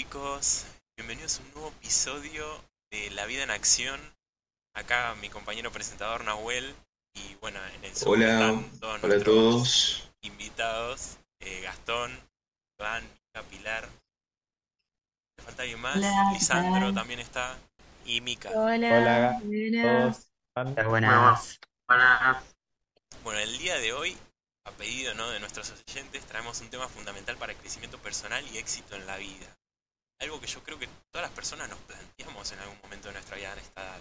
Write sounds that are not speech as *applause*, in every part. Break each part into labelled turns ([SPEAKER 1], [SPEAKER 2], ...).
[SPEAKER 1] chicos? Bienvenidos a un nuevo episodio de La Vida en Acción. Acá mi compañero presentador Nahuel y bueno, en el Zoom
[SPEAKER 2] Hola,
[SPEAKER 1] están todos
[SPEAKER 2] hola a todos.
[SPEAKER 1] invitados. eh, Gastón, Iván, Mica, Pilar. ¿Le falta alguien más?
[SPEAKER 3] Hola,
[SPEAKER 1] Lisandro
[SPEAKER 3] hola.
[SPEAKER 1] también está. Y Mica.
[SPEAKER 3] Hola,
[SPEAKER 4] Hola,
[SPEAKER 3] buenas.
[SPEAKER 4] todos.
[SPEAKER 5] Buenas.
[SPEAKER 6] Buenas.
[SPEAKER 1] Bueno, el día de hoy, a pedido ¿no? de nuestros oyentes, traemos un tema fundamental para el crecimiento personal y éxito en la vida. Algo que yo creo que todas las personas nos planteamos en algún momento de nuestra vida en esta edad.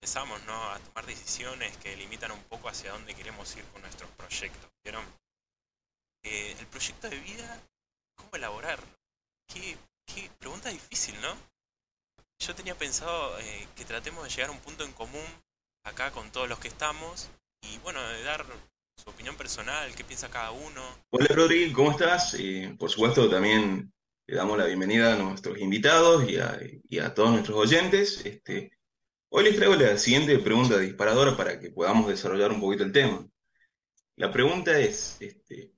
[SPEAKER 1] Empezamos ¿no? a tomar decisiones que limitan un poco hacia dónde queremos ir con nuestros proyectos. ¿Vieron? Eh, el proyecto de vida, ¿cómo elaborarlo? Qué, qué pregunta difícil, ¿no? Yo tenía pensado eh, que tratemos de llegar a un punto en común acá con todos los que estamos y bueno, de dar su opinión personal, qué piensa cada uno.
[SPEAKER 2] Hola Rodri, ¿cómo estás? Eh, por supuesto, también le damos la bienvenida a nuestros invitados y a, todos nuestros oyentes. Este, hoy les traigo la siguiente pregunta disparadora para que podamos desarrollar un poquito el tema. La pregunta es, este,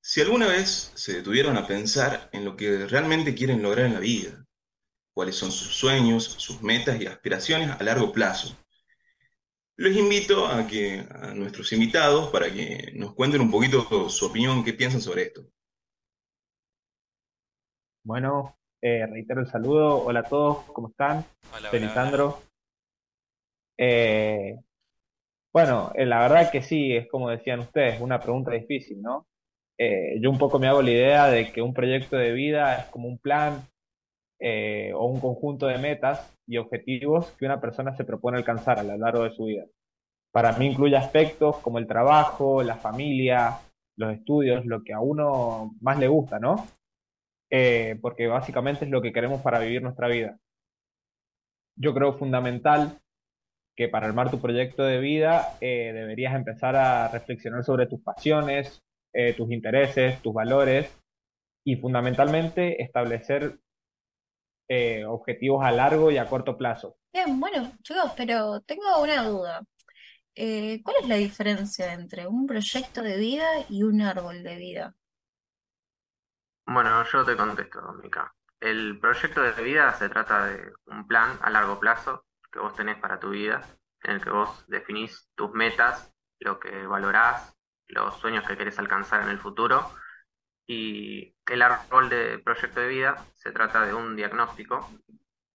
[SPEAKER 2] si alguna vez se detuvieron a pensar en lo que realmente quieren lograr en la vida, cuáles son sus sueños, sus metas y aspiraciones a largo plazo. Les invito a que a nuestros invitados para que nos cuenten un poquito su opinión, qué piensan sobre esto.
[SPEAKER 4] Bueno, eh, reitero el saludo. Hola a todos, ¿cómo están?
[SPEAKER 1] Hola,
[SPEAKER 4] Soy
[SPEAKER 1] hola,
[SPEAKER 4] Lisandro. Eh, bueno, eh, la verdad que sí, es como decían ustedes, una pregunta difícil, ¿no? Eh, yo un poco me hago la idea de que un proyecto de vida es como un plan eh, o un conjunto de metas y objetivos que una persona se propone alcanzar a lo largo de su vida. Para mí incluye aspectos como el trabajo, la familia, los estudios, lo que a uno más le gusta, ¿no? Eh, porque básicamente es lo que queremos para vivir nuestra vida. Yo creo fundamental que para armar tu proyecto de vida eh, deberías empezar a reflexionar sobre tus pasiones, eh, tus intereses, tus valores y fundamentalmente establecer objetivos a largo y a corto plazo.
[SPEAKER 3] Bien, bueno, chicos, pero tengo una duda. ¿cuál es la diferencia entre un proyecto de vida y un árbol de vida?
[SPEAKER 6] Bueno, yo te contesto, Mica. El proyecto de vida se trata de un plan a largo plazo que vos tenés para tu vida, en el que vos definís tus metas, lo que valorás, los sueños que querés alcanzar en el futuro. Y el árbol de proyecto de vida se trata de un diagnóstico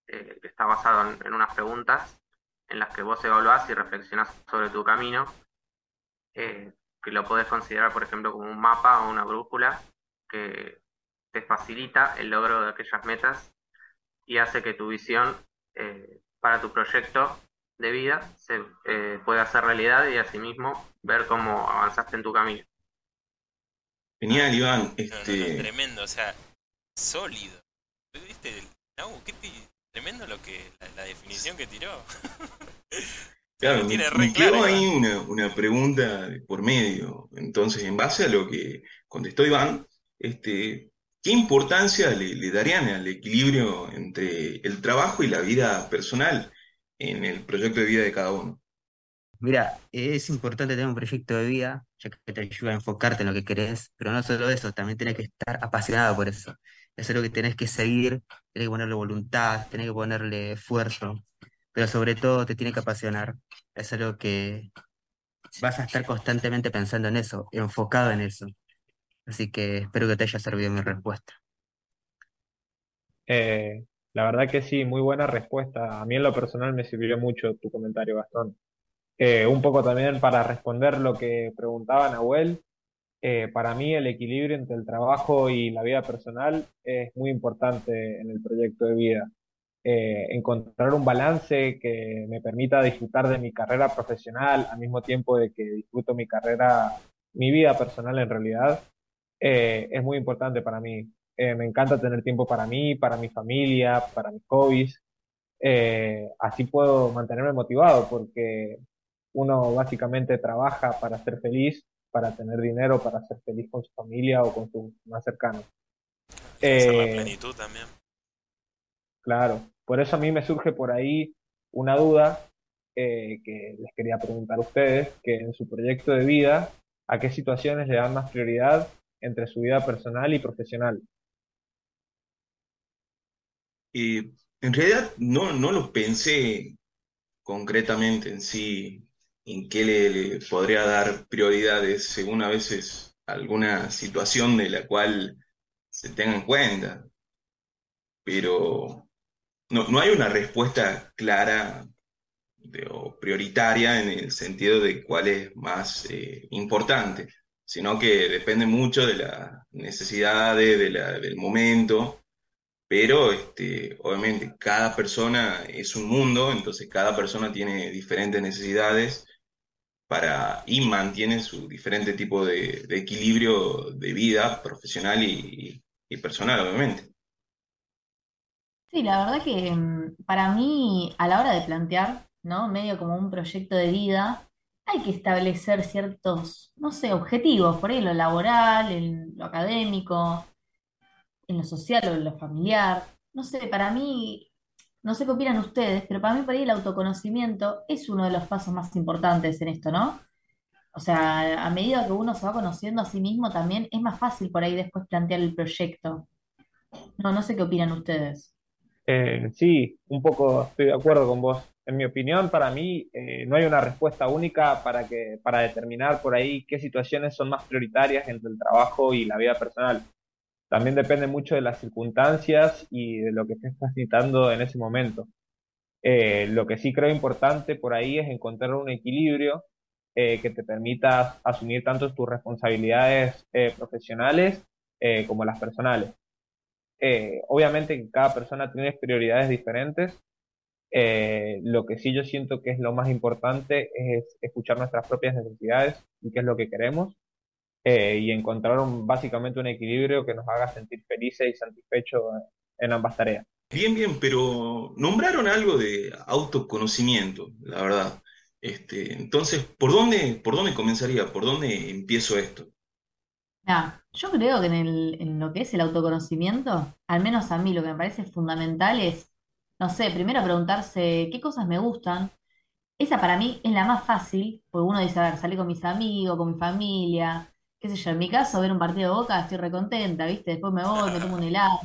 [SPEAKER 6] eh, que está basado en, en unas preguntas en las que vos evaluás y reflexionás sobre tu camino, eh, que lo podés considerar, por ejemplo, como un mapa o una brújula que te facilita el logro de aquellas metas y hace que tu visión eh, para tu proyecto de vida se eh, pueda hacer realidad y asimismo ver cómo avanzaste en tu camino.
[SPEAKER 2] Genial, Iván.
[SPEAKER 1] No, no, no,
[SPEAKER 2] Este,
[SPEAKER 1] tremendo, o sea, sólido. ¿Viste? Qué tremendo lo que, la, la definición que tiró. *laughs*
[SPEAKER 2] claro, me,
[SPEAKER 1] tiene
[SPEAKER 2] me
[SPEAKER 1] re
[SPEAKER 2] quedó
[SPEAKER 1] claro,
[SPEAKER 2] ahí una, una pregunta por medio. Entonces, en base a lo que contestó Iván, este, ¿qué importancia le, darían al equilibrio entre el trabajo y la vida personal en el proyecto de vida de cada uno?
[SPEAKER 5] Mira, es importante tener un proyecto de vida, ya que te ayuda a enfocarte en lo que querés, pero no solo eso, también tenés que estar apasionado por eso. Es algo que tenés que seguir, tenés que ponerle voluntad, tenés que ponerle esfuerzo, pero sobre todo te tiene que apasionar. Es algo que vas a estar constantemente pensando en eso, enfocado en eso. Así que espero que te haya servido mi respuesta.
[SPEAKER 4] Eh, la verdad que sí, muy buena respuesta. A mí en lo personal me sirvió mucho tu comentario, Gastón. Eh, un poco también para responder lo que preguntaba Nahuel, eh, para mí el equilibrio entre el trabajo y la vida personal es muy importante en el proyecto de vida. Eh, encontrar un balance que me permita disfrutar de mi carrera profesional al mismo tiempo de que disfruto mi carrera, mi vida personal en realidad, eh, es muy importante para mí. Eh, me encanta tener tiempo para mí, para mi familia, para mis hobbies. Eh, así puedo mantenerme motivado porque uno básicamente trabaja para ser feliz, para tener dinero, para ser feliz con su familia o con sus más cercanos.
[SPEAKER 1] La plenitud también.
[SPEAKER 4] Claro, por eso a mí me surge por ahí una duda eh, que les quería preguntar a ustedes, que en su proyecto de vida, ¿a qué situaciones le dan más prioridad entre su vida personal y profesional?
[SPEAKER 2] Eh, en realidad no, no lo pensé concretamente en sí, en qué le, podría dar prioridades según a veces alguna situación de la cual se tenga en cuenta, pero no, no hay una respuesta clara o prioritaria en el sentido de cuál es más eh, importante, sino que depende mucho de las necesidades, de la- del momento, pero este, obviamente cada persona es un mundo, entonces cada persona tiene diferentes necesidades para, y mantiene su diferente tipo de, de equilibrio de vida profesional y, y personal, obviamente.
[SPEAKER 7] Sí, la verdad que mm, para mí, a la hora de plantear, ¿no? Medio como un proyecto de vida, hay que establecer ciertos, no sé, objetivos, por ahí lo laboral, en lo académico, en lo social o en lo familiar. No sé, para mí, no sé qué opinan ustedes, pero para mí por ahí el autoconocimiento es uno de los pasos más importantes en esto, ¿no? O sea, a medida que uno se va conociendo a sí mismo, también es más fácil por ahí después plantear el proyecto. No, no sé qué opinan ustedes.
[SPEAKER 4] Eh, sí, un poco estoy de acuerdo con vos. En mi opinión, para mí, eh, no hay una respuesta única para que, para determinar por ahí qué situaciones son más prioritarias entre el trabajo y la vida personal. También depende mucho de las circunstancias y de lo que estés necesitando en ese momento. Eh, lo que sí creo importante por ahí es encontrar un equilibrio eh, que te permita asumir tanto tus responsabilidades profesionales como las personales. Obviamente cada persona tiene prioridades diferentes. Eh, lo que sí yo siento que es lo más importante es escuchar nuestras propias necesidades y qué es lo que queremos eh, y encontrar un- básicamente un equilibrio que nos haga sentir felices y satisfechos en ambas tareas.
[SPEAKER 2] Bien, bien, pero nombraron algo de autoconocimiento, la verdad. Este, entonces, ¿por dónde, por dónde comenzaría? ¿Por dónde empiezo esto?
[SPEAKER 7] Yo creo que en el- en lo que es el autoconocimiento, al menos a mí lo que me parece fundamental es, no sé, primero preguntarse qué cosas me gustan. Esa para mí es la más fácil, porque uno dice, a ver, salí con mis amigos, con mi familia, qué sé yo, en mi caso, ver un partido de Boca, estoy recontenta, ¿viste? Después me voy, me tomo un helado.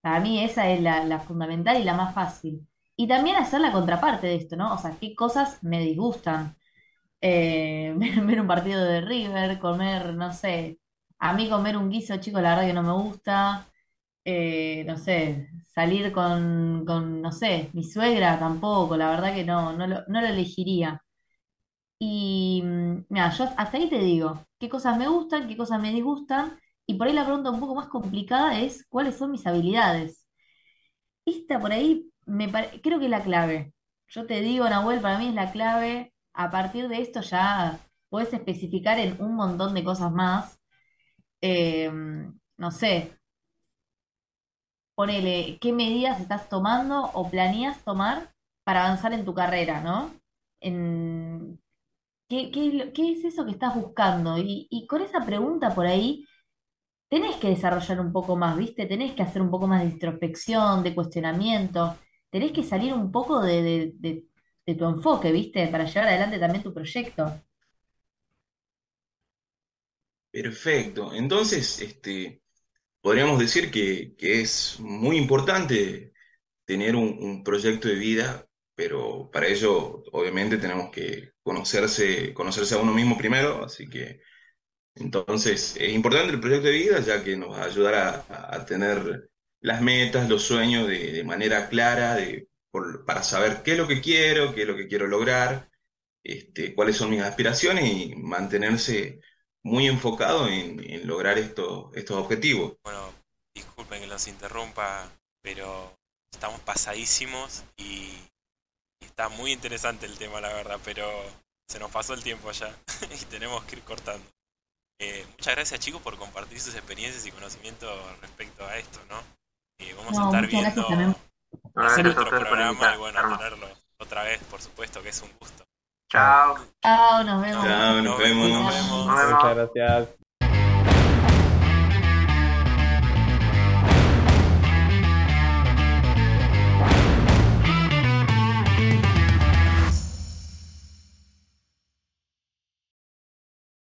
[SPEAKER 7] Para mí esa es la, fundamental y la más fácil. Y también hacer la contraparte de esto, ¿no? O sea, qué cosas me disgustan. Eh, *laughs* ver, un partido de River, comer, no sé, a mí comer un guiso chico, la verdad que no me gusta. Eh, no sé, salir con, con, no sé, mi suegra tampoco, la verdad que no, no lo, no lo elegiría. Y mm, mira, yo hasta ahí te digo, qué cosas me gustan, qué cosas me disgustan, y por ahí la pregunta un poco más complicada es, ¿cuáles son mis habilidades? Esta por ahí me creo que es la clave. Yo te digo, Nahuel, para mí es la clave. A partir de esto ya puedes especificar en un montón de cosas más. Eh, no sé, ponele qué medidas estás tomando o planeas tomar para avanzar en tu carrera, ¿no? ¿qué, es eso que estás buscando? Y, con esa pregunta por ahí tenés que desarrollar un poco más, ¿viste? Tenés que hacer un poco más de introspección, de cuestionamiento, tenés que salir un poco de tu enfoque, ¿viste? Para llevar adelante también tu proyecto.
[SPEAKER 2] Perfecto. Entonces, este, podríamos decir que, es muy importante tener un, proyecto de vida, pero para ello, obviamente, tenemos que conocerse, a uno mismo primero, así que entonces es importante el proyecto de vida, ya que nos va a ayudar a, tener las metas, los sueños de, manera clara, para saber qué es lo que quiero, qué es lo que quiero lograr, este, cuáles son mis aspiraciones y mantenerse muy enfocado en, en lograr estos, estos objetivos.
[SPEAKER 1] Bueno, disculpen que los interrumpa, pero estamos pasadísimos y y está muy interesante el tema, la verdad, pero se nos pasó el tiempo ya *laughs* y tenemos que ir cortando. Eh, muchas gracias chicos por compartir sus experiencias y conocimientos respecto a esto, ¿no? Eh, vamos a estar viendo hacer otro programa y bueno, tenerlo otra vez, por supuesto, que es un gusto.
[SPEAKER 6] Chao.
[SPEAKER 7] Chao, nos vemos.
[SPEAKER 2] Chao, nos vemos.
[SPEAKER 1] nos vemos.
[SPEAKER 6] Nos vemos.
[SPEAKER 4] Muchas gracias.